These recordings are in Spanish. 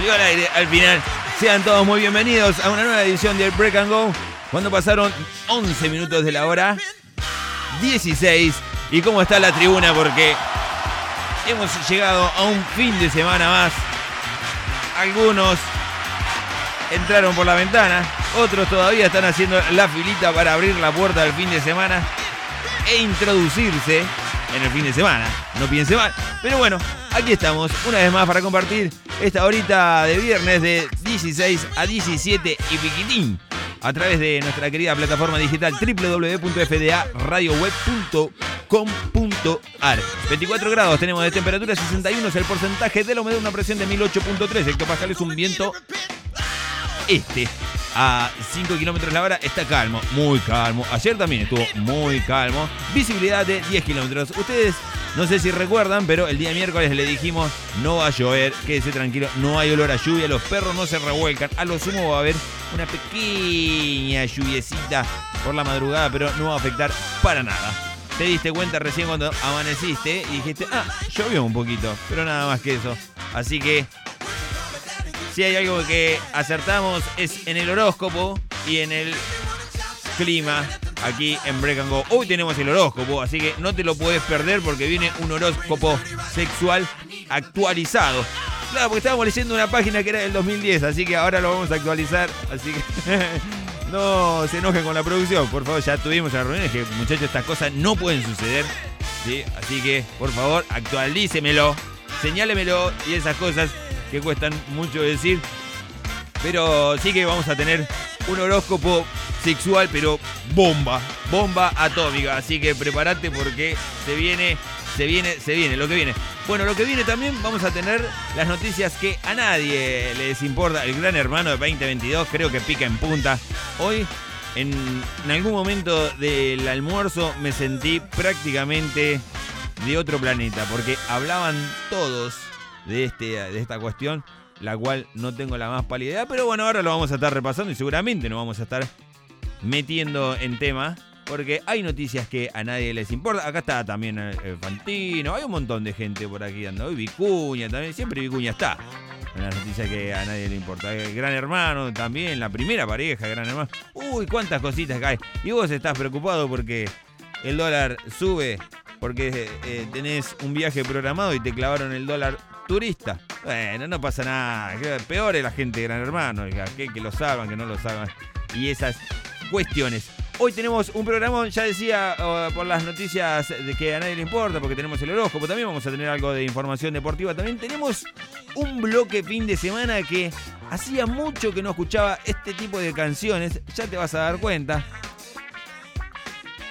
salió al aire al final. Sean todos muy bienvenidos a una nueva edición del Break and Go. Cuando pasaron 11 minutos de la hora 16. ¿Y cómo está la tribuna? Porque hemos llegado a un fin de semana más. Algunos entraron por la ventana, otros todavía están haciendo la filita para abrir la puerta del fin de semana e introducirse en el fin de semana. No piense mal. Pero bueno, aquí estamos una vez más para compartir esta horita de viernes de 16 a 17 y piquitín a través de nuestra querida plataforma digital www.fdaradioweb.com.ar. 24 grados tenemos de temperatura, 61 es el porcentaje de la humedad, una presión de 1008.3 hectopascales, un viento este a 5 kilómetros la hora está calmo, muy calmo. Ayer también estuvo muy calmo. Visibilidad de 10 kilómetros. Ustedes no sé si recuerdan, pero el día miércoles le dijimos no va a llover, quédese tranquilo, no hay olor a lluvia, los perros no se revuelcan. A lo sumo va a haber una pequeña lluviecita por la madrugada, pero no va a afectar para nada. Te diste cuenta recién cuando amaneciste y dijiste, ah, llovió un poquito, pero nada más que eso. Así que si hay algo que acertamos es en el horóscopo y en el clima aquí en Break Go. Hoy tenemos el horóscopo, así que no te lo puedes perder porque viene un horóscopo sexual actualizado. Claro, porque estábamos leyendo una página que era del 2010, así que ahora lo vamos a actualizar. Así que no se enojen con la producción, por favor, ya tuvimos las reuniones que muchachos estas cosas no pueden suceder. ¿sí? Así que, por favor, actualícemelo, señálemelo y esas cosas que cuestan mucho decir. Pero sí que vamos a tener un horóscopo sexual, pero bomba, bomba atómica. Así que prepárate porque se viene, se viene, se viene, lo que viene. Bueno, lo que viene también vamos a tener las noticias que a nadie les importa. El gran hermano de 2022 creo que pica en punta. Hoy, en, en algún momento del almuerzo, me sentí prácticamente de otro planeta porque hablaban todos de, este, de esta cuestión, la cual no tengo la más pálida pero bueno, ahora lo vamos a estar repasando y seguramente nos vamos a estar metiendo en tema, porque hay noticias que a nadie les importa. Acá está también el Fantino, hay un montón de gente por aquí andando, hoy Vicuña también, siempre Vicuña está. En las noticias que a nadie le importa. El gran hermano también, la primera pareja, gran hermano. Uy, cuántas cositas cae. Y vos estás preocupado porque el dólar sube, porque eh, tenés un viaje programado y te clavaron el dólar turista. Bueno, no pasa nada. Peor es la gente de Gran Hermano, que, que lo salvan, que no lo salvan. Y esas cuestiones. Hoy tenemos un programa, ya decía por las noticias de que a nadie le importa, porque tenemos el horóscopo, también vamos a tener algo de información deportiva. También tenemos un bloque fin de semana que hacía mucho que no escuchaba este tipo de canciones, ya te vas a dar cuenta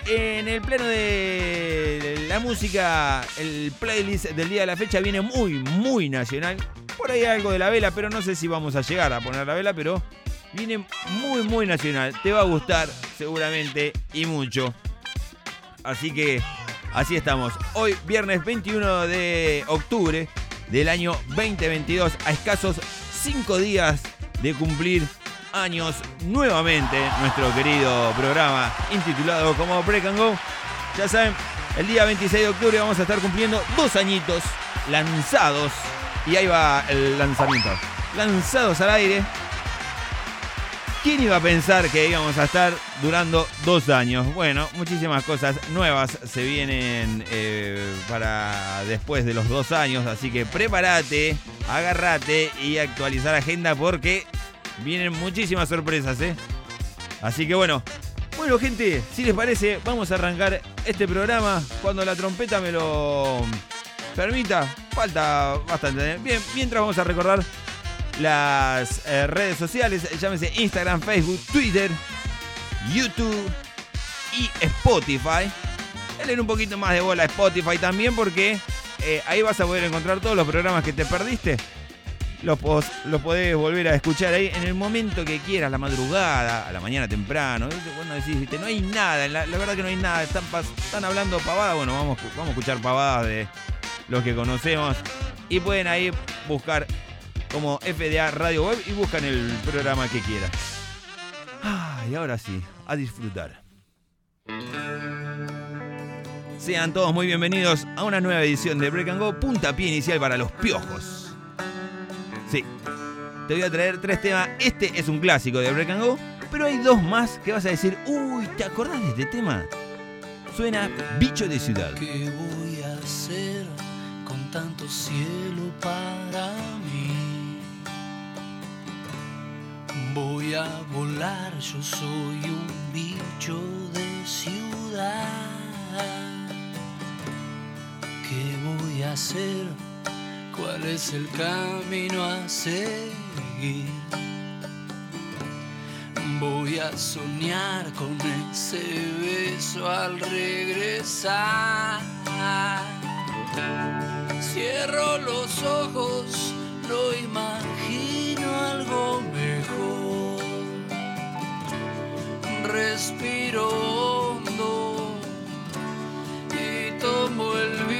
en el plano de la música, el playlist del día de la fecha viene muy, muy nacional. Por ahí algo de la vela, pero no sé si vamos a llegar a poner la vela, pero viene muy, muy nacional. Te va a gustar seguramente y mucho. Así que así estamos. Hoy, viernes 21 de octubre del año 2022, a escasos 5 días de cumplir años nuevamente nuestro querido programa intitulado como Break and Go. Ya saben, el día 26 de octubre vamos a estar cumpliendo dos añitos lanzados. Y ahí va el lanzamiento. Lanzados al aire. ¿Quién iba a pensar que íbamos a estar durando dos años? Bueno, muchísimas cosas nuevas se vienen eh, para después de los dos años, así que prepárate, agárrate y actualizar agenda porque Vienen muchísimas sorpresas, ¿eh? Así que bueno. Bueno, gente, si les parece, vamos a arrancar este programa cuando la trompeta me lo permita. Falta bastante. ¿eh? Bien, mientras vamos a recordar las eh, redes sociales, llámese Instagram, Facebook, Twitter, YouTube y Spotify. Denle un poquito más de bola a Spotify también porque eh, ahí vas a poder encontrar todos los programas que te perdiste lo, podés volver a escuchar ahí en el momento que quieras, la madrugada, a la mañana temprano. Bueno, decís, no hay nada, la, verdad que no hay nada, están, están hablando pavadas, bueno, vamos, vamos a escuchar pavadas de los que conocemos. Y pueden ahí buscar como FDA Radio Web y buscan el programa que quieran. Ah, y ahora sí, a disfrutar. Sean todos muy bienvenidos a una nueva edición de Break and Go, puntapié inicial para los piojos. Sí, te voy a traer tres temas. Este es un clásico de Break and Go, pero hay dos más que vas a decir, uy, ¿te acordás de este tema? Suena Bicho de Ciudad. ¿Qué voy a hacer con tanto cielo para mí? Voy a volar, yo soy un bicho de ciudad. ¿Qué voy a hacer? ¿Cuál es el camino a seguir? Voy a soñar con ese beso al regresar. Cierro los ojos, no imagino algo mejor. Respiro hondo y tomo el vino.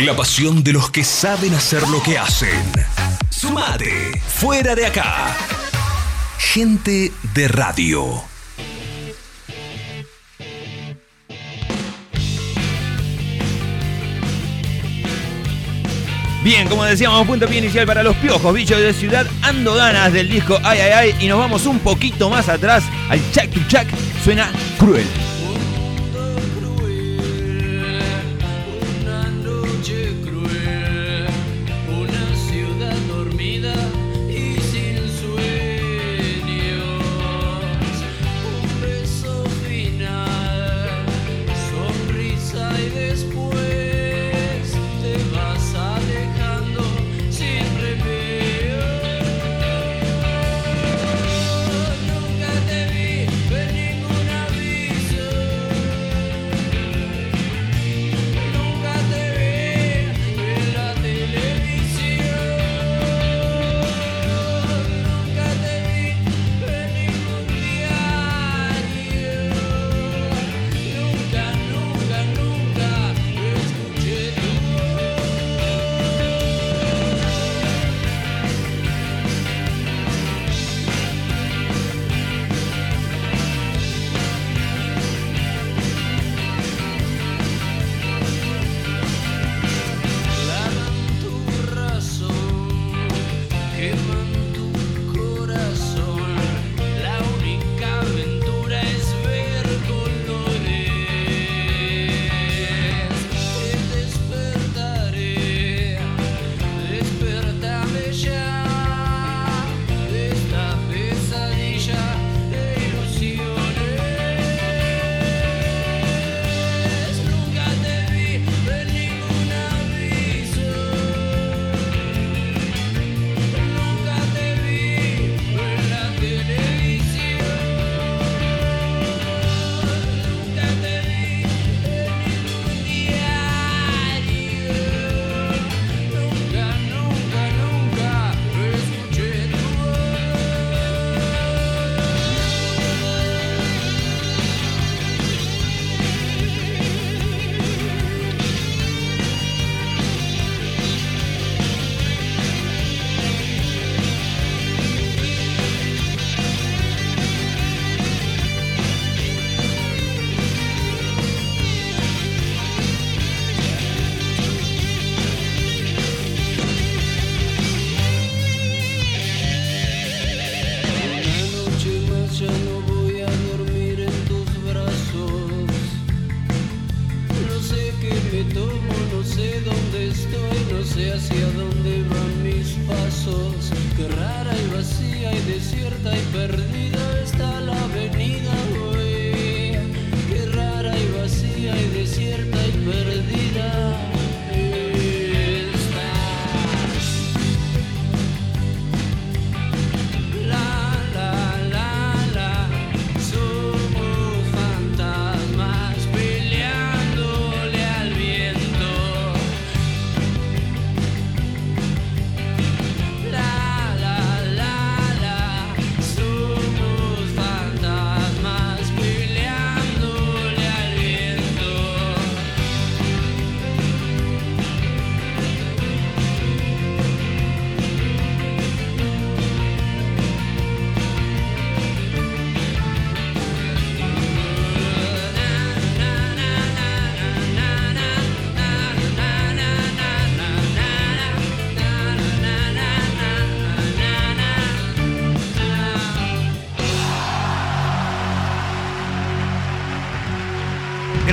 La pasión de los que saben hacer lo que hacen. Sumate, fuera de acá. Gente de radio. Bien, como decíamos, punto pie inicial para los piojos, bichos de ciudad, ando ganas del disco Ay Ay Ay y nos vamos un poquito más atrás al Chac to Chac, suena cruel.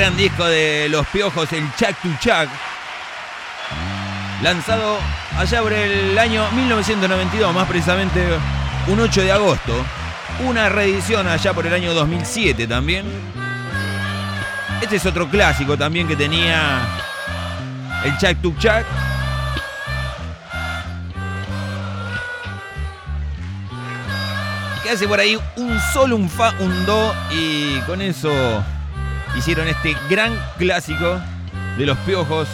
Gran disco de Los Piojos, el Chuck to Chuck. Lanzado allá por el año 1992, más precisamente un 8 de agosto. Una reedición allá por el año 2007 también. Este es otro clásico también que tenía el Chuck to Chuck. Que hace por ahí un sol, un fa, un do y con eso hicieron este gran clásico de los piojos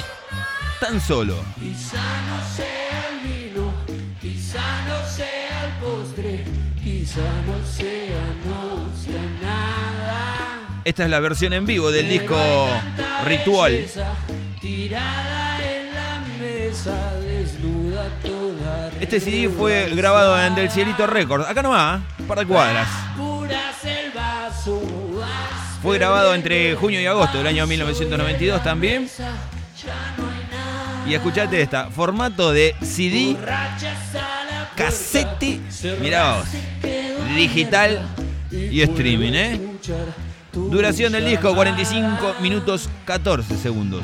tan solo. Quizá no sea el vino, quizá no sea el postre, quizá no sea, no sea nada. Esta es la versión en vivo del disco Ritual. belleza, Tirada en la mesa, desnuda toda. Este CD fue grabado en Del Cielito Records. Acá nomás, un par de cuadras. Puras el vaso, Fue grabado entre junio y agosto del año 1992 también. Y escuchate esta, formato de CD, casete, mirá digital y streaming, ¿eh? Duración del disco llamada. 45 minutos 14 segundos.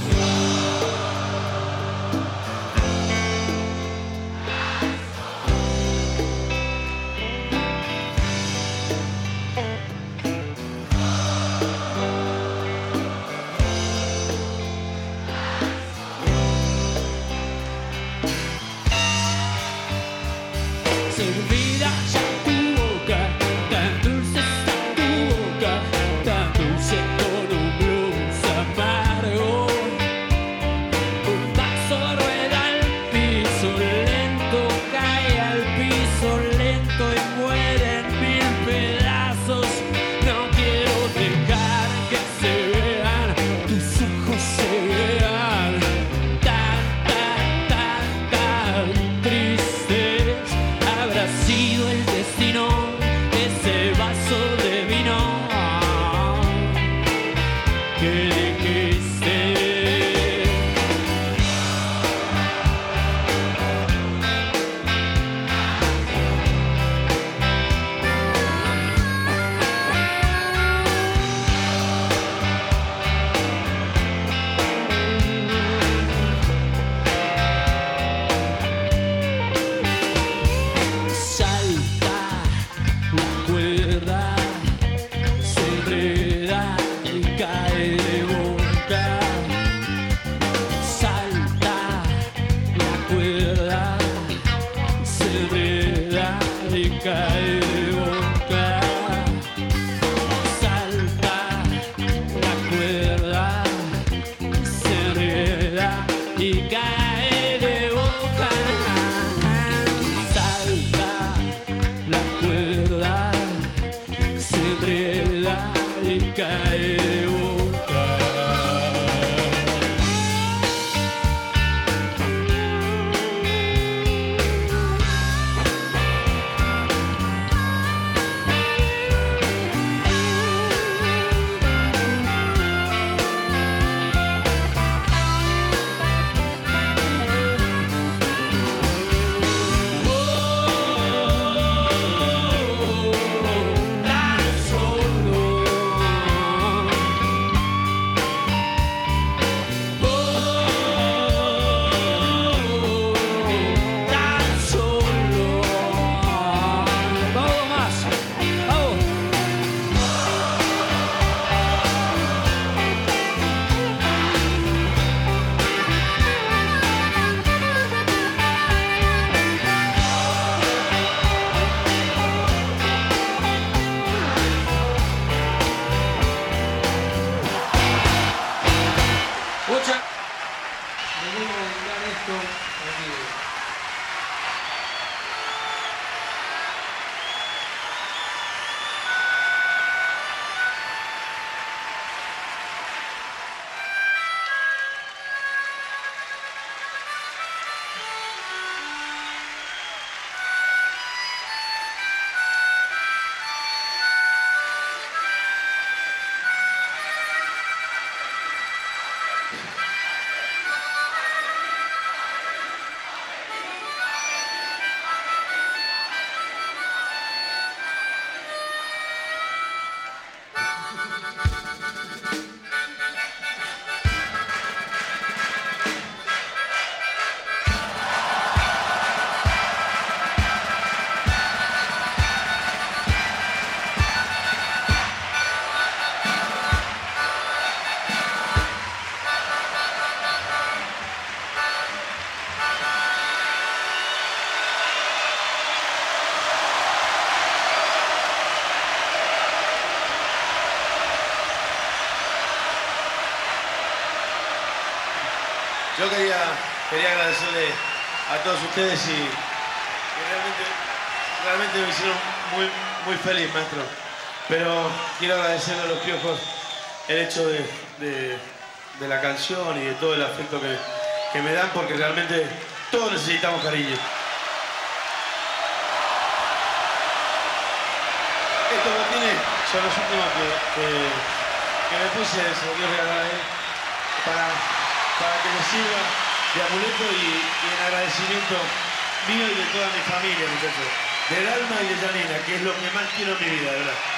Todos ustedes y, realmente, me hicieron muy, muy feliz, maestro. Pero quiero agradecerle a los piojos el hecho de, de- la canción y de todo el afecto que, que me dan porque realmente todos necesitamos cariño. Estos botines son los últimos que, que- me puse, se los dio regalar para, para que me sirva de amuleto y, en agradecimiento mío y de toda mi familia, muchachos. Del alma y de Janina, que es lo que más quiero en mi vida, verdad.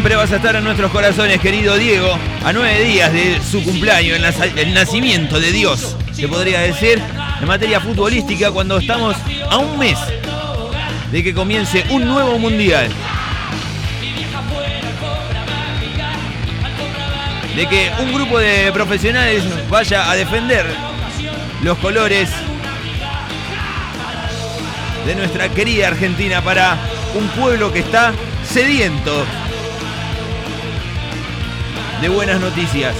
Siempre vas a estar en nuestros corazones, querido Diego, a nueve días de su cumpleaños, el, nacimiento de Dios, se podría decir, en materia futbolística, cuando estamos a un mes de que comience un nuevo mundial. De que un grupo de profesionales vaya a defender los colores de nuestra querida Argentina para un pueblo que está sediento de buenas noticias.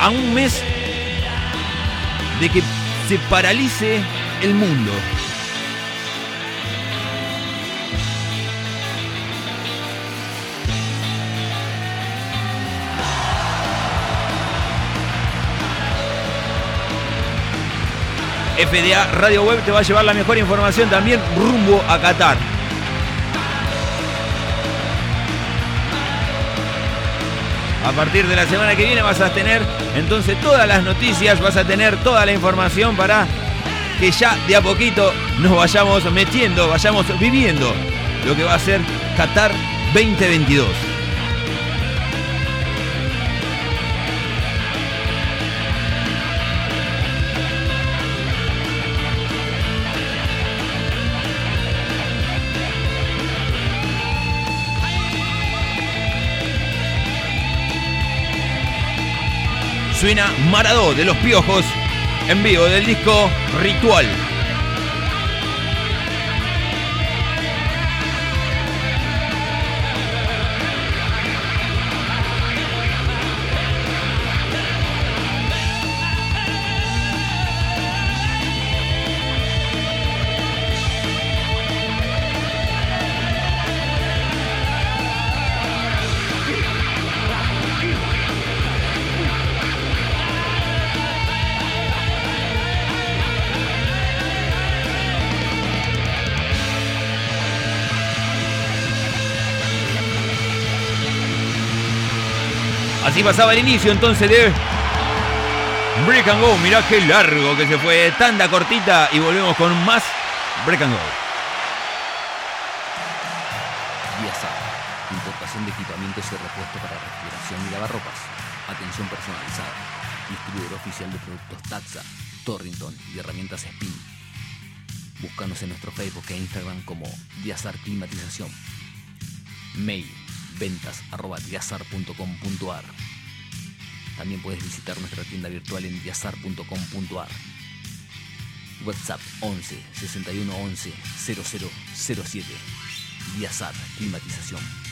A un mes de que se paralice el mundo. FDA Radio Web te va a llevar la mejor información también rumbo a Qatar. A partir de la semana que viene vas a tener entonces todas las noticias, vas a tener toda la información para que ya de a poquito nos vayamos metiendo, vayamos viviendo lo que va a ser Qatar 2022. Suena Maradó de los Piojos en vivo del disco Ritual. Así pasaba el inicio entonces de Break and Go. Mirá qué largo que se fue. Tanda cortita y volvemos con más Break and Go. Viasat, importación de equipamientos y repuestos para refrigeración y lavarropas. Atención personalizada. Distribuidor oficial de productos Taxa, Torrington y herramientas Spin. Búscanos en nuestro Facebook e Instagram como Diazar Climatización. Mail ventas arroba diazar.com.ar. También puedes visitar nuestra tienda virtual en diazar.com.ar. WhatsApp 11 61 11 0007. Diazar Climatización.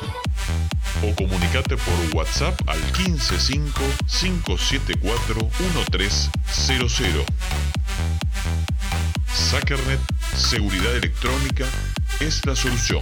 o comunicate por WhatsApp al 155-574-1300. Sackernet Seguridad Electrónica es la solución.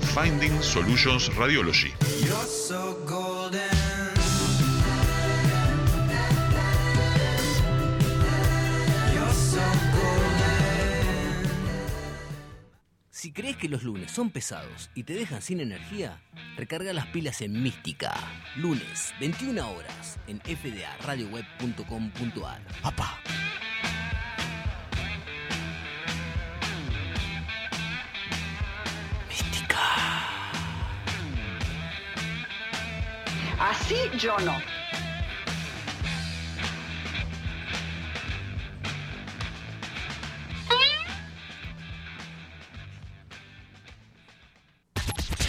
Finding Solutions Radiology. Si crees que los lunes son pesados y te dejan sin energía, recarga las pilas en Mística. Lunes, 21 horas, en fdaradioweb.com.ar. ¡Papá! Así yo no.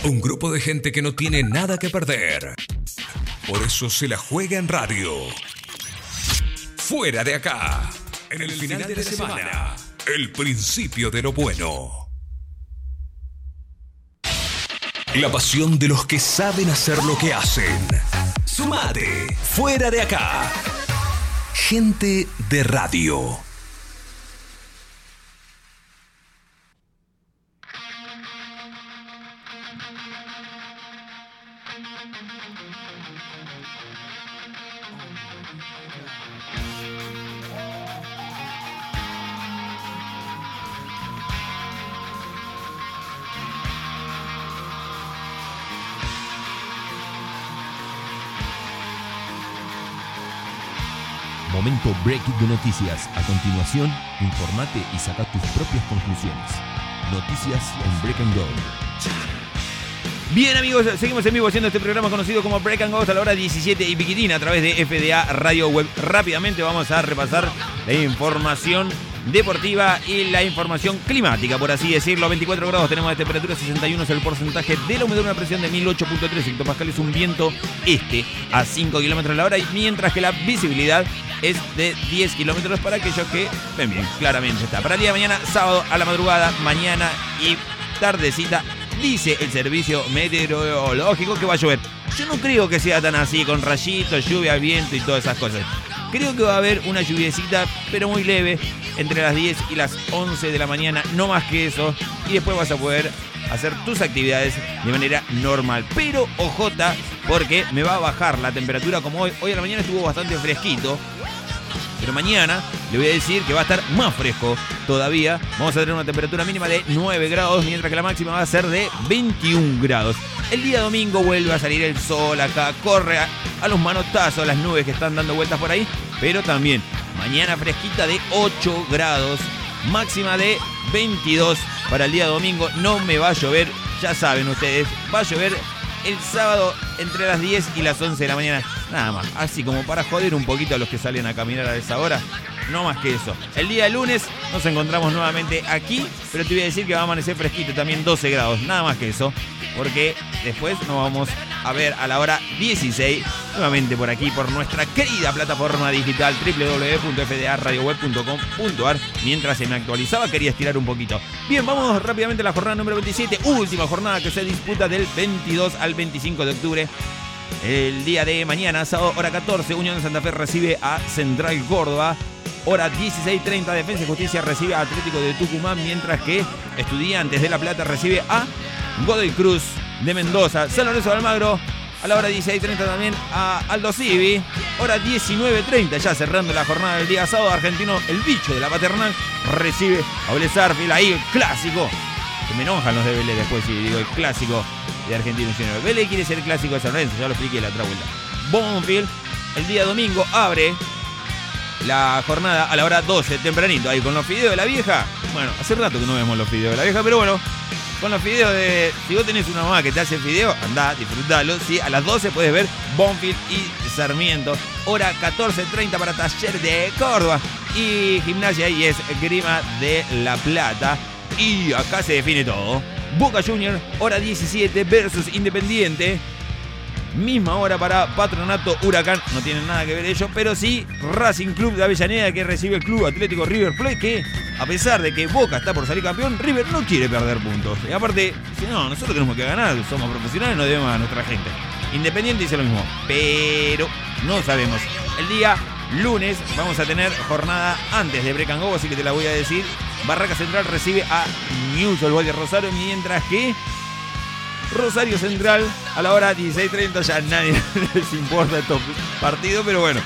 Un grupo de gente que no tiene nada que perder. Por eso se la juega en radio. Fuera de acá. En el final de la semana. El principio de lo bueno. La pasión de los que saben hacer lo que hacen. Sumate. Fuera de acá. Gente de radio. Momento break de noticias. A continuación, informate y saca tus propias conclusiones. Noticias en Break and Go. Bien amigos, seguimos en vivo haciendo este programa conocido como Break and Go hasta la hora 17 y piquitina a través de FDA Radio Web. Rápidamente vamos a repasar la información deportiva y la información climática, por así decirlo. 24 grados tenemos de temperatura, 61 es el porcentaje de la humedad, una presión de 1008.3 hectopascales, un viento este a 5 kilómetros la hora, y mientras que la visibilidad es de 10 kilómetros para aquellos que ven bien, claramente está. Para el día de mañana, sábado a la madrugada, mañana y tardecita, dice el servicio meteorológico que va a llover. Yo no creo que sea tan así, con rayitos, lluvia, viento y todas esas cosas. Creo que va a haber una lluviecita, pero muy leve, entre las 10 y las 11 de la mañana, no más que eso, y después vas a poder hacer tus actividades de manera normal. Pero ojota, porque me va a bajar la temperatura como hoy. Hoy a la mañana estuvo bastante fresquito, pero mañana le voy a decir que va a estar más fresco todavía. Vamos a tener una temperatura mínima de 9 grados, mientras que la máxima va a ser de 21 grados. El día domingo vuelve a salir el sol acá, corre a, los manotazos las nubes que están dando vueltas por ahí, pero también mañana fresquita de 8 grados, máxima de 22 para el día domingo. No me va a llover, ya saben ustedes, va a llover el sábado entre las 10 y las 11 de la mañana. Nada más, así como para joder un poquito a los que salen a caminar a esa hora. No más que eso. El día lunes nos encontramos nuevamente aquí, pero te voy a decir que va a amanecer fresquito, también 12 grados, nada más que eso. Porque después nos vamos a ver a la hora 16, nuevamente por aquí, por nuestra querida plataforma digital www.fdaradioweb.com.ar. Mientras se me actualizaba, quería estirar un poquito. Bien, vamos rápidamente a la jornada número 27, última jornada que se disputa del 22 al 25 de octubre. El día de mañana, sábado, hora 14, Unión de Santa Fe recibe a Central Córdoba. Hora 16.30, Defensa y Justicia recibe a Atlético de Tucumán, mientras que Estudiantes de La Plata recibe a Godoy Cruz de Mendoza. San Lorenzo de Almagro, a la hora 16.30 también a Aldo Civi. Hora 19.30, ya cerrando la jornada del día sábado, Argentino, el bicho de la paternal, recibe a Vélez Arfield, ahí el clásico. Que me enojan los de Vélez después si digo el clásico de Argentino Junior. Vélez quiere ser el clásico de San Lorenzo, ya lo expliqué la otra vuelta. Bonfield, el día domingo, abre la jornada a la hora 12, tempranito, ahí con los fideos de la vieja. Bueno, hace rato que no vemos los fideos de la vieja, pero bueno, con los fideos de. Si vos tenés una mamá que te hace fideo, andá, disfrutalo. Sí, a las 12 puedes ver Bonfield y Sarmiento. Hora 14.30 para Taller de Córdoba. Y Gimnasia y es Grima de La Plata. Y acá se define todo. Boca Junior, hora 17 versus Independiente. Misma hora para Patronato Huracán. No tienen nada que ver ellos, pero sí Racing Club de Avellaneda que recibe el Club Atlético River Plate que a pesar de que Boca está por salir campeón, River no quiere perder puntos. Y aparte, si no, nosotros tenemos que ganar, somos profesionales, no debemos a nuestra gente. Independiente dice lo mismo, pero no sabemos. El día lunes vamos a tener jornada antes de Brecan Go, así que te la voy a decir. Barraca Central recibe a News Old de Rosario, mientras que Rosario Central a la hora 16.30, ya nadie les importa estos partidos, pero bueno,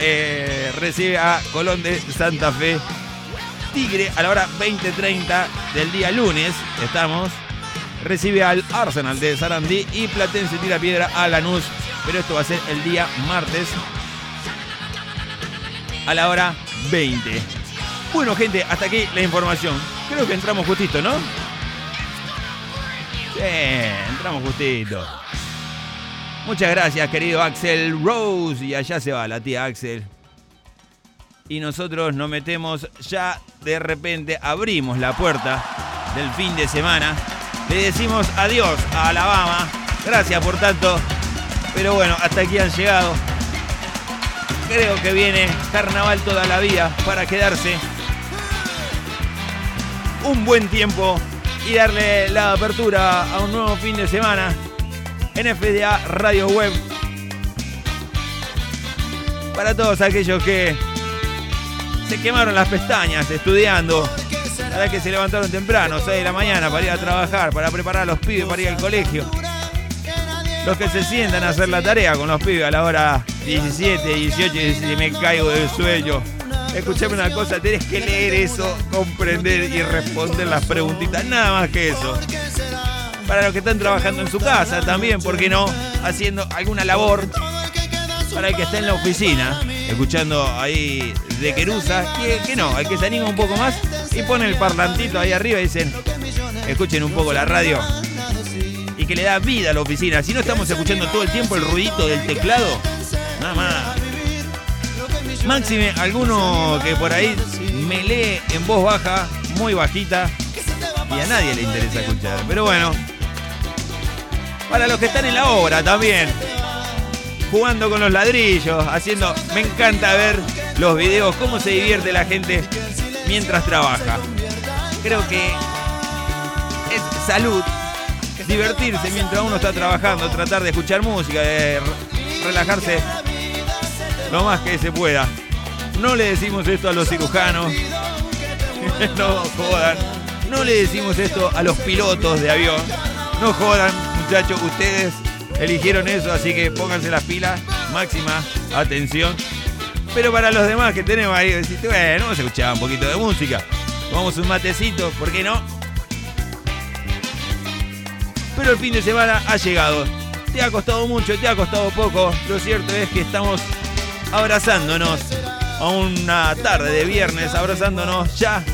eh, recibe a Colón de Santa Fe. Tigre a la hora 20.30 del día lunes, estamos, recibe al Arsenal de Sarandí y Platense tira piedra a Lanús, pero esto va a ser el día martes a la hora 20. Bueno, gente, hasta aquí la información. Creo que entramos justito, ¿no? Bien, entramos justito. Muchas gracias, querido Axel Rose. Y allá se va la tía Axel. Y nosotros nos metemos ya de repente, abrimos la puerta del fin de semana. Le decimos adiós a Alabama. Gracias por tanto. Pero bueno, hasta aquí han llegado. Creo que viene carnaval toda la vida para quedarse. Un buen tiempo y darle la apertura a un nuevo fin de semana en FDA Radio Web. Para todos aquellos que se quemaron las pestañas estudiando, para que se levantaron temprano, 6 de la mañana, para ir a trabajar, para preparar a los pibes para ir al colegio. los que se sientan a hacer la tarea con los pibes a la hora 17, 18 y me caigo del sueño. Escuchame una cosa, tenés que leer eso, comprender y responder las preguntitas, nada más que eso. Para los que están trabajando en su casa también, ¿por qué no? Haciendo alguna labor. Para el que está en la oficina, escuchando ahí de Querusa, que, que no, el que se anima un poco más y pone el parlantito ahí arriba y dicen, escuchen un poco la radio y que le da vida a la oficina. Si no estamos escuchando todo el tiempo el ruidito del teclado. Máxime, alguno que por ahí me lee en voz baja, muy bajita, y a nadie le interesa escuchar. Pero bueno, para los que están en la obra también, jugando con los ladrillos, haciendo. Me encanta ver los videos, cómo se divierte la gente mientras trabaja. Creo que es salud divertirse mientras uno está trabajando, tratar de escuchar música, de relajarse lo más que se pueda. No le decimos esto a los cirujanos, no jodan. No le decimos esto a los pilotos de avión, no jodan, muchachos, ustedes eligieron eso, así que pónganse las pilas, máxima atención. Pero para los demás que tenemos ahí, decís, bueno, vamos a escuchar un poquito de música, tomamos un matecito, ¿por qué no? pero el fin de semana ha llegado. Te ha costado mucho, te ha costado poco. Lo cierto es que estamos abrazándonos a una tarde de viernes, abrazándonos ya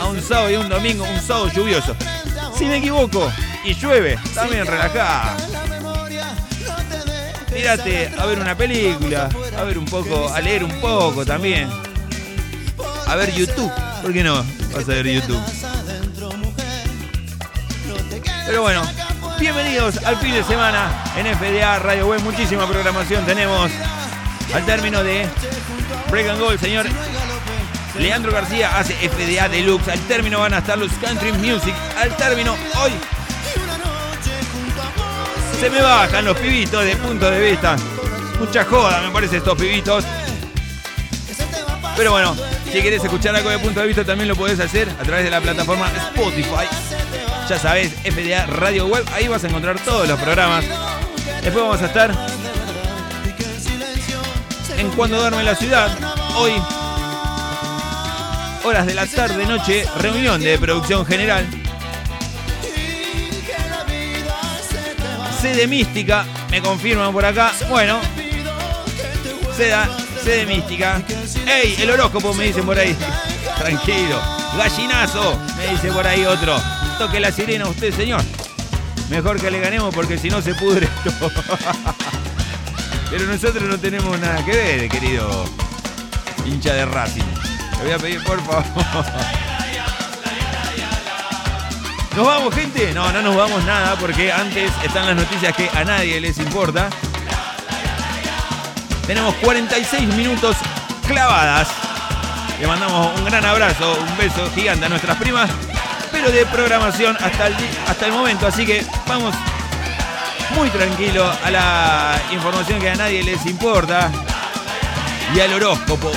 a un sábado y un domingo, un sábado lluvioso. Si me equivoco y llueve, también relajá. Tírate a ver una película, a ver un poco, a leer un poco también. A ver YouTube, ¿por qué no? Vas a ver YouTube. Pero bueno, bienvenidos al fin de semana en FDA Radio Web. Muchísima programación tenemos al término de Break and Gold, señor Leandro García hace FDA Deluxe. Al término van a estar los Country Music. Al término hoy se me bajan los pibitos de punto de vista. Mucha joda me parece estos pibitos. Pero bueno, si querés escuchar algo de punto de vista también lo podés hacer a través de la plataforma Spotify. Ya sabés, FDA Radio Web, ahí vas a encontrar todos los programas. Después vamos a estar en Cuando Duerme la Ciudad. Hoy, horas de la tarde, noche, reunión de producción general. Sede mística, me confirman por acá. Bueno, seda, sede mística. ¡Ey! El horóscopo me dicen por ahí. Tranquilo. Gallinazo, me dice por ahí otro. Toque la sirena usted, señor. Mejor que le ganemos porque si no se pudre. Pero nosotros no tenemos nada que ver, querido hincha de Racing. Le voy a pedir, por favor. ¿Nos vamos, gente? No, no nos vamos nada porque antes están las noticias que a nadie les importa. Tenemos 46 minutos clavadas. Le mandamos un gran abrazo, un beso gigante a nuestras primas, pero de programación hasta el, hasta el momento. Así que vamos muy tranquilo a la información que a nadie les importa y al horóscopo.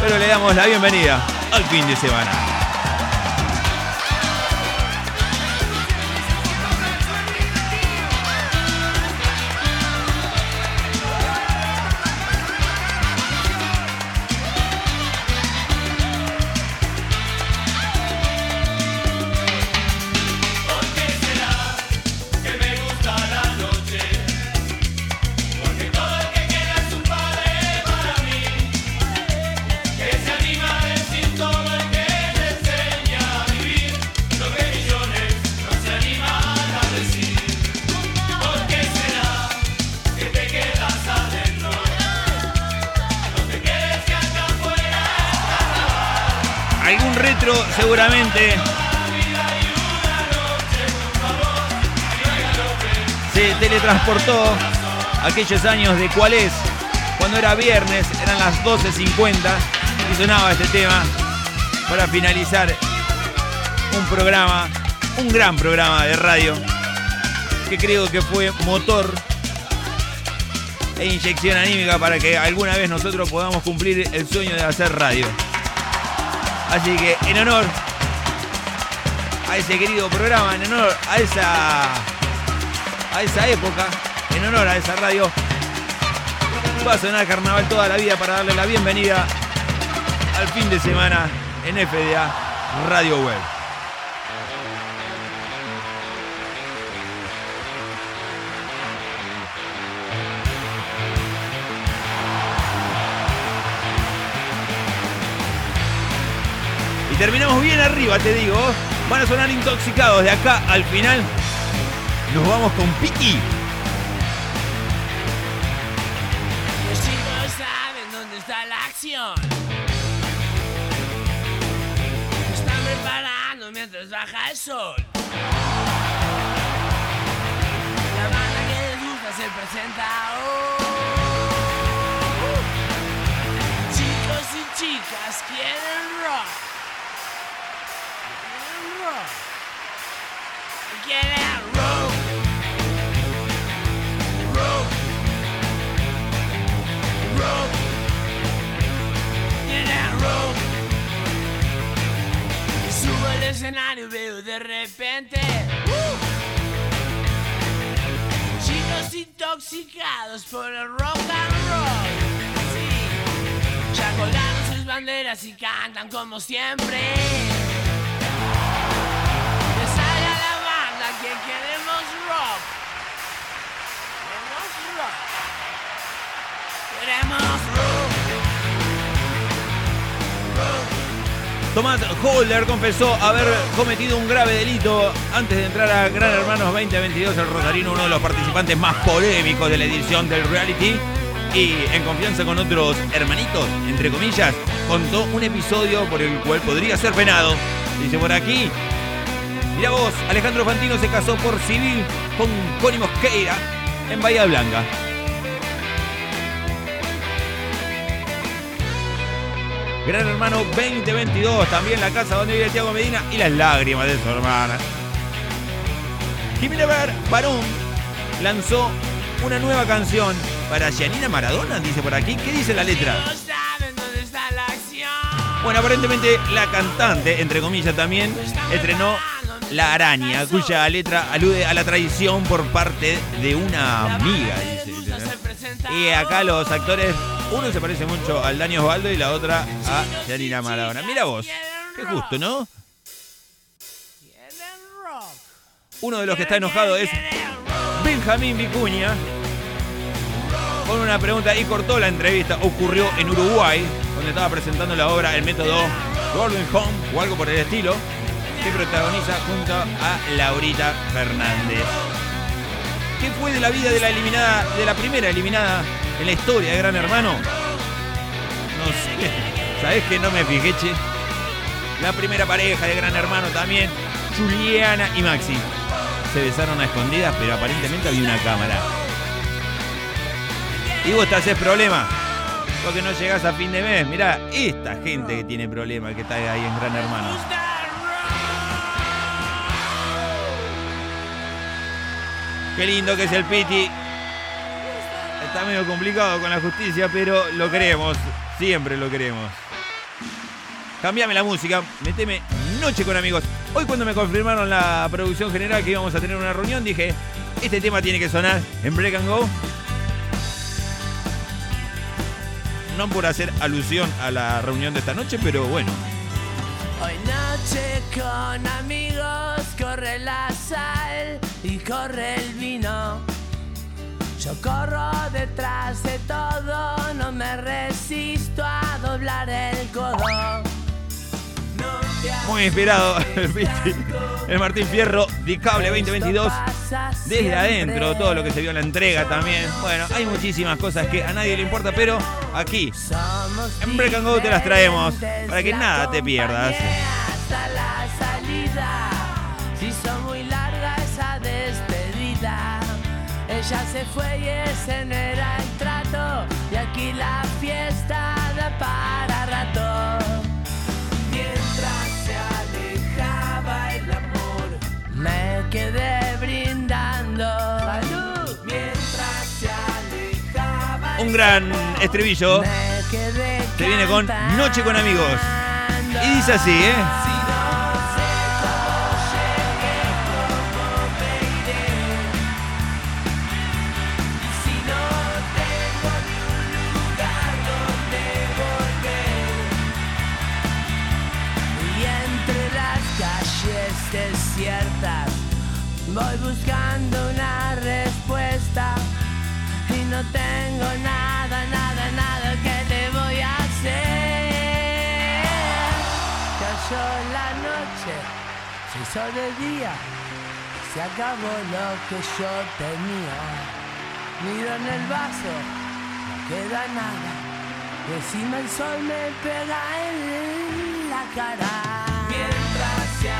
Pero le damos la bienvenida al fin de semana. A aquellos años de cuál es, cuando era viernes, eran las 12.50 y sonaba este tema para finalizar un programa, un gran programa de radio que creo que fue motor e inyección anímica para que alguna vez nosotros podamos cumplir el sueño de hacer radio. Así que en honor a ese querido programa, en honor a esa, a esa época, en honor a esa radio. Va a sonar carnaval toda la vida para darle la bienvenida al fin de semana en FDA Radio Web. Y terminamos bien arriba, te digo. Van a sonar intoxicados de acá al final. Nos vamos con Piki. Los chicos saben dónde está la acción. Están preparando mientras baja el sol. La banda que les gusta se presenta hoy. Chicos y chicas quieren rock. Quieren rock. Quieren rock. Escenario veo de repente. ¡uh! Chicos intoxicados por el rock and roll. Ya colgaron sus banderas y cantan como siempre. Les sale a la banda que queremos rock. Queremos rock. Queremos rock Tomás Holder confesó haber cometido un grave delito antes de entrar a Gran Hermanos 2022. El Rosarino, uno de los participantes más polémicos de la edición del reality. Y en confianza con otros hermanitos, entre comillas, contó un episodio por el cual podría ser penado. Dice por aquí. Mira vos, Alejandro Fantino se casó por civil con Connie Mosqueira en Bahía Blanca. Gran Hermano 2022, también la casa donde vive Tiago Medina y las lágrimas de su hermana. Jimena Bar Barón lanzó una nueva canción para Gianina Maradona, dice por aquí. ¿Qué dice la letra? Bueno, aparentemente la cantante, entre comillas también, estrenó La Araña, cuya letra alude a la traición por parte de una amiga, dice. Y acá los actores, uno se parece mucho al Dani Osvaldo y la otra a Janina Maradona. Mira vos, qué justo, ¿no? Uno de los que está enojado es Benjamín Vicuña. Con una pregunta y cortó la entrevista. Ocurrió en Uruguay, donde estaba presentando la obra El método Golden Home o algo por el estilo, que protagoniza junto a Laurita Fernández. ¿Qué fue de la vida de la eliminada, de la primera eliminada en la historia de Gran Hermano? No sé. ¿Sabés que no me fijé, che? La primera pareja de Gran Hermano también, Juliana y Maxi. Se besaron a escondidas, pero aparentemente había una cámara. Y vos te haces problema. Porque no llegás a fin de mes. Mirá, esta gente que tiene problemas, que está ahí en Gran Hermano. Qué lindo que es el Piti. Está medio complicado con la justicia, pero lo queremos. Siempre lo queremos. Cambiame la música, meteme Noche con amigos. Hoy cuando me confirmaron la producción general que íbamos a tener una reunión, dije, este tema tiene que sonar en Break and Go. No por hacer alusión a la reunión de esta noche, pero bueno. Hoy noche con amigos corre la sal corre el vino. Yo corro detrás de todo, no me resisto a doblar el codo. Muy inspirado el Martín Fierro, Dicable 2022. Desde adentro, todo lo que se vio en la entrega también. Bueno, hay muchísimas cosas que a nadie le importa, pero aquí, en Break and Go te las traemos para que nada te pierdas. Ella se fue y ese no era el trato. Y aquí la fiesta da para rato. Mientras se alejaba el amor, me quedé brindando. Salud. Mientras se alejaba Un gran estribillo. me quedé Se viene con. Noche con amigos. Y dice así, ¿eh? Buscando una respuesta y no tengo nada, nada, nada que le voy a hacer. Cayó la noche, se hizo de día, se acabó lo que yo tenía. Miro en el vaso, no queda nada. Encima el sol me pega en la cara. Mientras se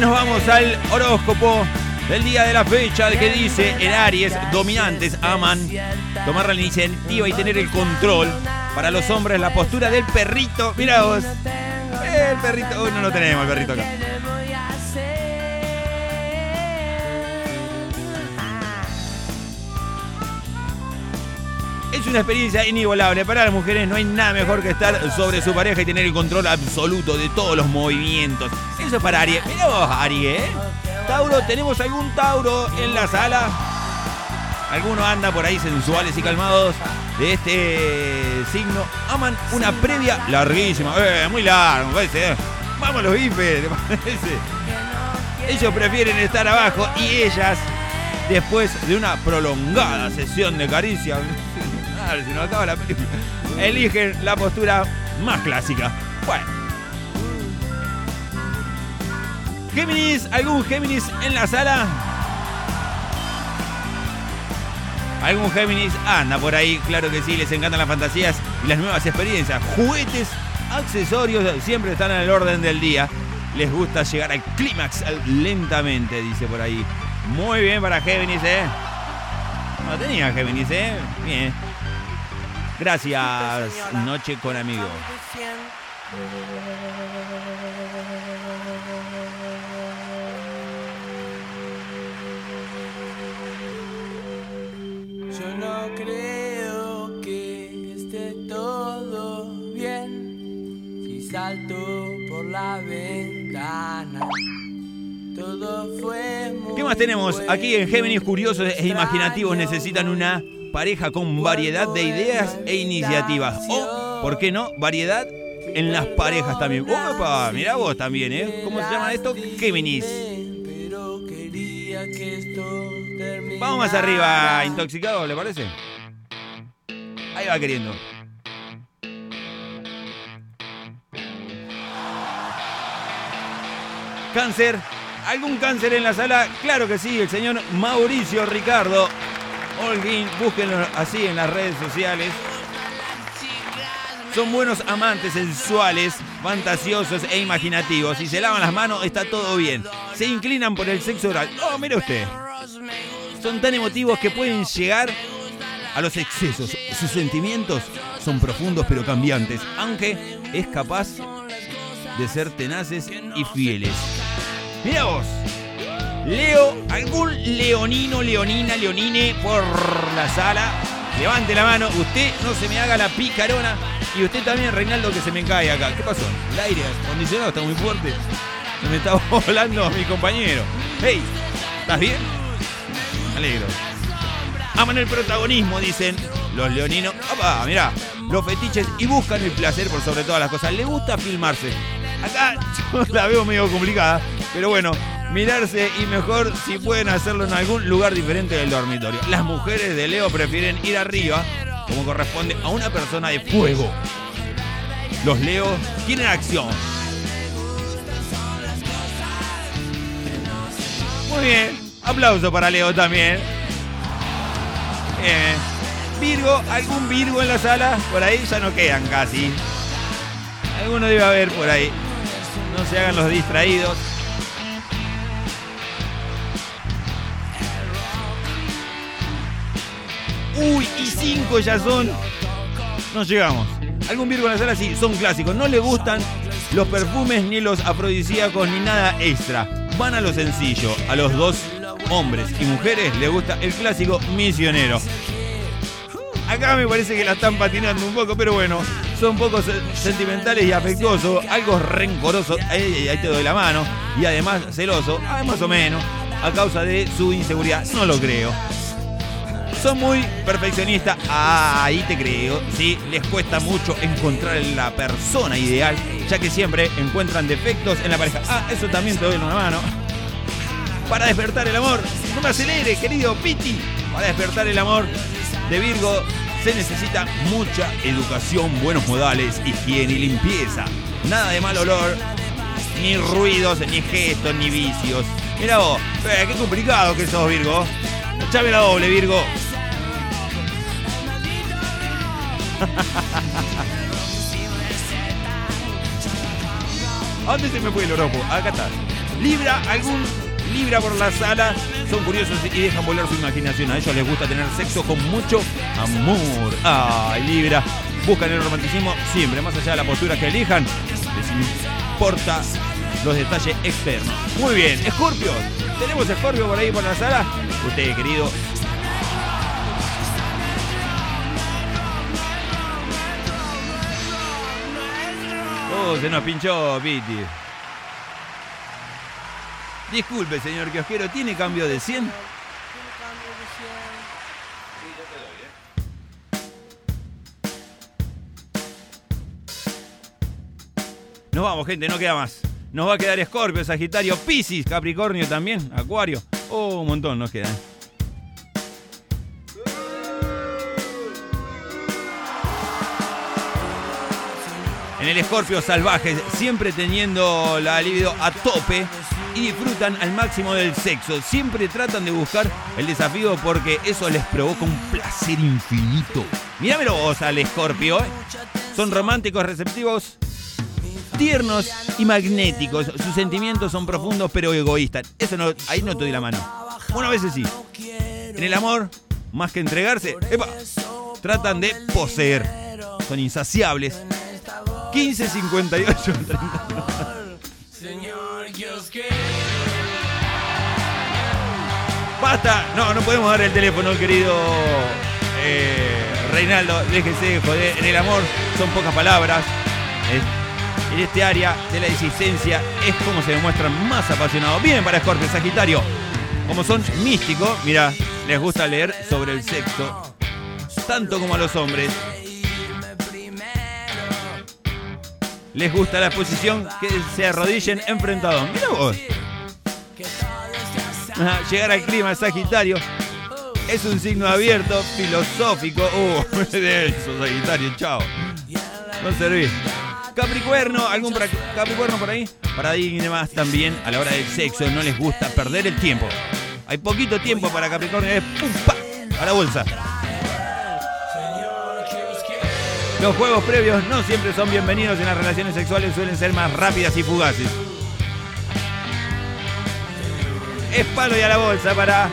nos vamos al horóscopo del día de la fecha que dice en Aries, dominantes aman tomar la iniciativa y tener el control. Para los hombres la postura del perrito, mira vos, el perrito, uy, no lo tenemos el perrito acá. Es una experiencia inigualable. Para las mujeres no hay nada mejor que estar sobre su pareja y tener el control absoluto de todos los movimientos. Eso es para Aries. Mira vos, Aries, ¿eh? Tauro, ¿tenemos algún Tauro en la sala? Algunos anda por ahí sensuales y calmados de este signo. Aman una previa larguísima. Eh, muy largo, me parece. eh. Vamos los bifes, ¿te parece? Ellos prefieren estar abajo y ellas, después de una prolongada sesión de caricia, se nos acaba la película, eligen la postura más clásica. Bueno. Géminis, ¿algún Géminis en la sala? ¿Algún Géminis anda por ahí? Claro que sí, les encantan las fantasías y las nuevas experiencias. Juguetes, accesorios, siempre están en el orden del día. Les gusta llegar al clímax lentamente, dice por ahí. Muy bien para Géminis, ¿eh? No tenía Géminis, ¿eh? Bien. Gracias, Noche con Amigos. ¿Qué más tenemos? Aquí en Géminis curiosos e imaginativos necesitan una pareja con variedad de ideas e iniciativas. O, ¿por qué no? Variedad en las parejas también. Opa, mirá vos también, ¿eh? ¿Cómo se llama esto? Géminis. Vamos más arriba, intoxicado, ¿le parece? Ahí va queriendo. Cáncer. ¿Algún cáncer en la sala? Claro que sí, el señor Mauricio Ricardo. Holguín, búsquenlo así en las redes sociales. Son buenos amantes sensuales, fantasiosos e imaginativos. Si se lavan las manos, está todo bien. Se inclinan por el sexo oral. Oh, mire usted. Son tan emotivos que pueden llegar a los excesos. Sus sentimientos son profundos pero cambiantes, aunque es capaz de ser tenaces y fieles. Mira vos. Leo, algún leonino, leonina, leonine por la sala. Levante la mano, usted no se me haga la picarona. Y usted también, Reinaldo, que se me cae acá. ¿Qué pasó? El aire acondicionado está muy fuerte. Se me está volando mi compañero. Hey, ¿estás bien? Me alegro. Aman el protagonismo, dicen los leoninos. ¡Opa! Mirá, los fetiches y buscan el placer por sobre todas las cosas. Le gusta filmarse. Acá yo la veo medio complicada, pero bueno, mirarse y mejor si pueden hacerlo en algún lugar diferente del dormitorio. Las mujeres de Leo prefieren ir arriba, como corresponde a una persona de fuego. Los Leo quieren acción. Muy bien, aplauso para Leo también. Bien. Virgo, ¿algún Virgo en la sala? Por ahí ya no quedan casi. Alguno debe haber por ahí. No se hagan los distraídos. Uy, y 5 ya son. No llegamos. Algún Virgo en la sala sí, son clásicos. No le gustan los perfumes, ni los afrodisíacos, ni nada extra. Van a lo sencillo. A los dos hombres y mujeres les gusta el clásico misionero. Acá me parece que la están patinando un poco, pero bueno, son poco se- sentimentales y afectuosos, algo rencorosos, ahí, ahí te doy la mano, y además celoso, ah, más o menos, a causa de su inseguridad, no lo creo. Son muy perfeccionistas, ah, ahí te creo, sí, les cuesta mucho encontrar la persona ideal, ya que siempre encuentran defectos en la pareja. Ah, eso también te doy una mano. Para despertar el amor, no me acelere, querido Piti. Para despertar el amor de Virgo se necesita mucha educación, buenos modales, higiene y limpieza. Nada de mal olor, ni ruidos, ni gestos, ni vicios. Mira vos, eh, qué complicado que sos, Virgo. Echame la doble, Virgo. ¿A dónde se me fue el oropo? Acá está. Libra, algún Libra por la sala. Son curiosos y dejan volar su imaginación. A ellos les gusta tener sexo con mucho amor. Ay, Libra. Buscan el romanticismo siempre, más allá de la postura que elijan. Les importa los detalles externos. Muy bien, Escorpio. ¿Tenemos Escorpio por ahí por la sala? Usted, querido. Oh, se nos pinchó, Piti. Disculpe, señor kiosquero, ¿tiene cambio de 100? Nos vamos, gente, no queda más. Nos va a quedar Escorpio, Sagitario, Piscis, Capricornio también, Acuario. Oh, un montón nos quedan. En el Escorpio salvaje, siempre teniendo la libido a tope y disfrutan al máximo del sexo. Siempre tratan de buscar el desafío porque eso les provoca un placer infinito. Míramelo vos al Escorpio. ¿eh? Son románticos, receptivos, tiernos y magnéticos. Sus sentimientos son profundos pero egoístas. Eso no, ahí no te doy la mano. Bueno, a veces sí. En el amor, más que entregarse, tratan de poseer. Son insaciables. 15, 58, 30. Basta, no, no podemos dar el teléfono, querido eh, Reinaldo. Déjese de joder. En el amor son pocas palabras. Eh, en este área de la existencia es como se demuestran más apasionados. Bien para Scorpio, Sagitario. Como son místicos, mira, les gusta leer sobre el sexo, tanto como a los hombres. Les gusta la posición que se arrodillen enfrentados. Mira vos. Llegar al clima Sagitario es un signo abierto, filosófico. Uh, de eso, Sagitario, chao. No servís. Capricornio, ¿algún Capricornio por ahí? Paradigmas también a la hora del sexo, no les gusta perder el tiempo. Hay poquito tiempo para Capricornio, es pum, pa, a la bolsa. Los juegos previos no siempre son bienvenidos en las relaciones sexuales, suelen ser más rápidas y fugaces. Es palo y a la bolsa para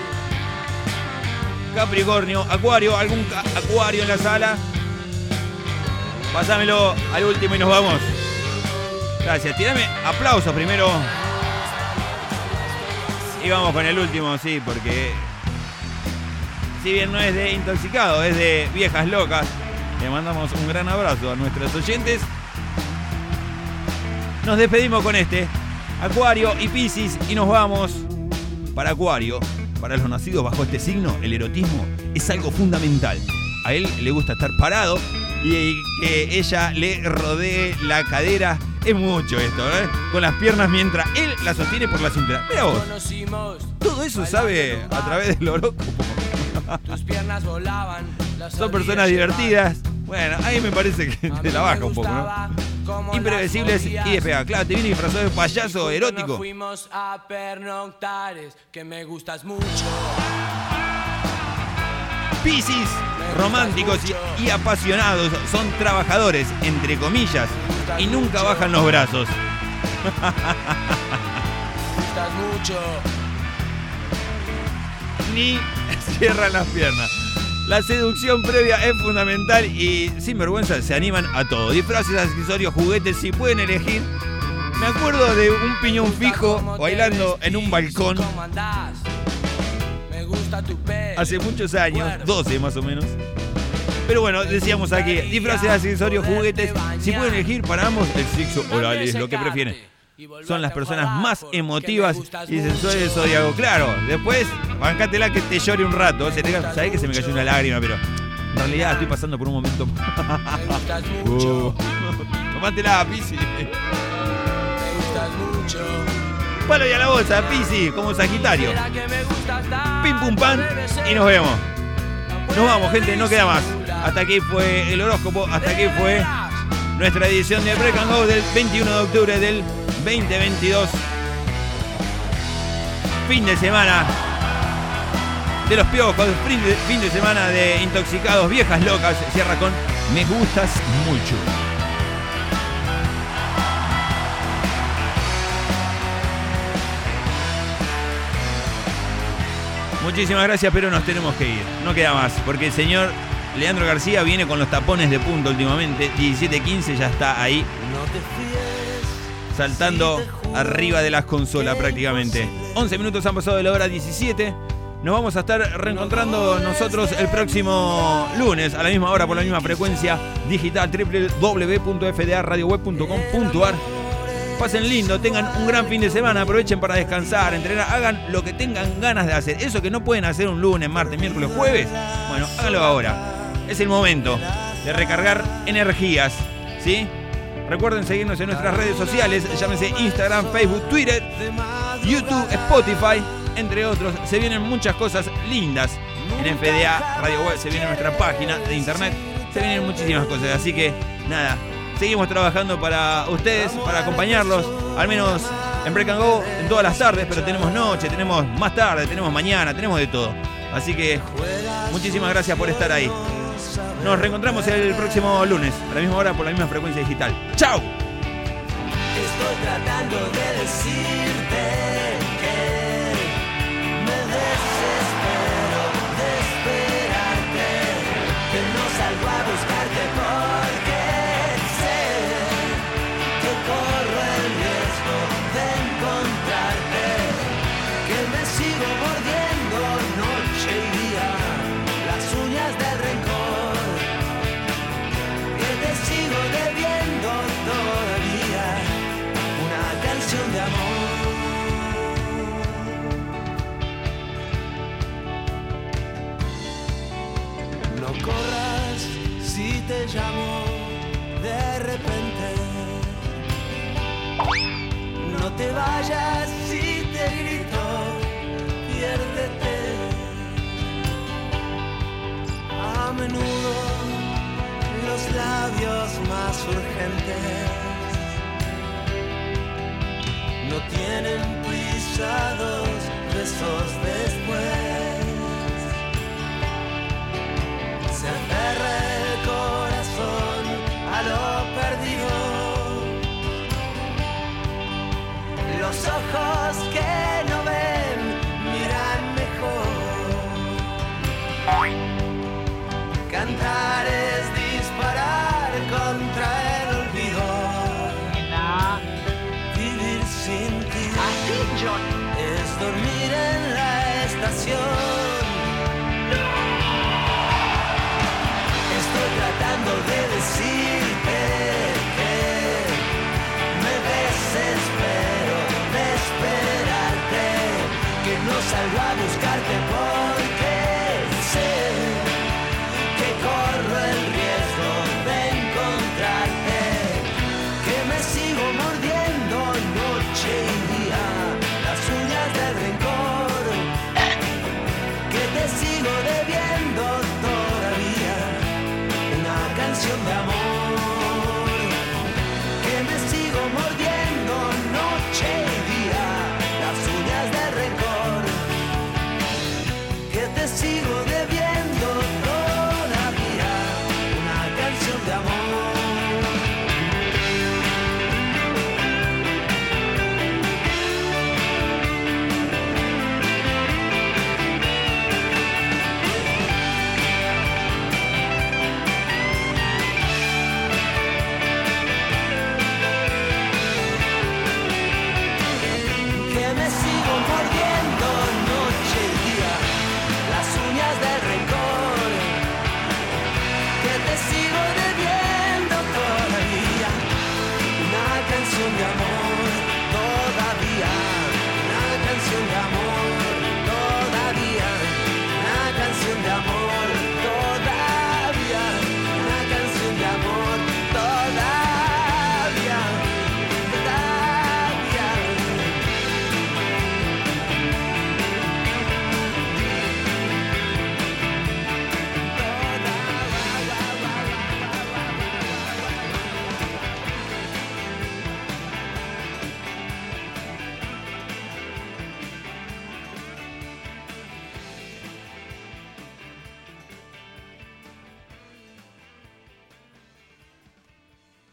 Capricornio, Acuario, algún Acuario en la sala. Pásamelo al último y nos vamos. Gracias. Tirame aplausos primero. Y vamos con el último, sí, porque si bien no es de intoxicado, es de viejas locas. Le mandamos un gran abrazo a nuestros oyentes. Nos despedimos con este. Acuario y Piscis y nos vamos. Para Acuario, para los nacidos bajo este signo, el erotismo es algo fundamental. A él le gusta estar parado y que ella le rodee la cadera. Es mucho esto, ¿eh? Con las piernas mientras él la sostiene por la cintura. Mira vos, todo eso sabe a través del horóscopo. Tus piernas volaban. Son personas divertidas. Bueno, ahí me parece que te la baja un poco, ¿no? Imprevisibles y despegadas. Claro, te viene disfrazado de payaso erótico. Fuimos a pernoctar, es que me gustas mucho. Piscis, románticos y, y apasionados, son trabajadores, entre comillas, y nunca bajan los brazos. Gustas mucho. Ni cierran las piernas. La seducción previa es fundamental y sin vergüenza se animan a todo. Disfraces, accesorios, juguetes, si pueden elegir. Me acuerdo de un piñón fijo bailando en un balcón hace muchos años, 12 más o menos. Pero bueno, decíamos aquí, disfraces, accesorios, juguetes. Si pueden elegir para ambos, el sexo oral es lo que prefieren. Son las personas más emotivas y sensuales del zodiaco. Claro, después, bancátela que te llore un rato. Te, ca- sabés que se me cayó una lágrima, pero en realidad estoy pasando por un momento. Uh. Tomátela, Pisi. Palo y a la bolsa, Pisi, como Sagitario. Pim pum pan y nos vemos. Nos vamos, gente, no queda más. Hasta aquí fue el horóscopo, hasta aquí fue nuestra edición de Break and Go del 21 de octubre del 2022. Fin de semana de los piojos, fin de, fin de semana de intoxicados, viejas locas. Cierra con Me gustas mucho. Muchísimas gracias, pero nos tenemos que ir. No queda más, porque el señor Leandro García viene con los tapones de punto últimamente. 17-15 ya está ahí. Saltando arriba de las consolas prácticamente. 11 minutos han pasado de la hora 17. Nos vamos a estar reencontrando nosotros el próximo lunes a la misma hora por la misma frecuencia digital www.fdaradioweb.com.ar Pasen lindo, tengan un gran fin de semana, aprovechen para descansar, entrenar, hagan lo que tengan ganas de hacer. Eso que no pueden hacer un lunes, martes, miércoles, jueves, bueno, háganlo ahora. Es el momento de recargar energías, ¿sí? Recuerden seguirnos en nuestras redes sociales, llámese Instagram, Facebook, Twitter, YouTube, Spotify, entre otros. Se vienen muchas cosas lindas en FDA Radio Web, se viene nuestra página de internet, se vienen muchísimas cosas. Así que nada, seguimos trabajando para ustedes, para acompañarlos, al menos en Break and Go en todas las tardes, pero tenemos noche, tenemos más tarde, tenemos mañana, tenemos de todo. Así que muchísimas gracias por estar ahí. Nos reencontramos el próximo lunes, a la misma hora, por la misma frecuencia digital. ¡Chao! Estoy tratando de decirte llamo de repente. No te vayas si te grito, piérdete. A menudo los labios más urgentes no tienen pisados besos después. Se aferra el corazón dormir en la estación.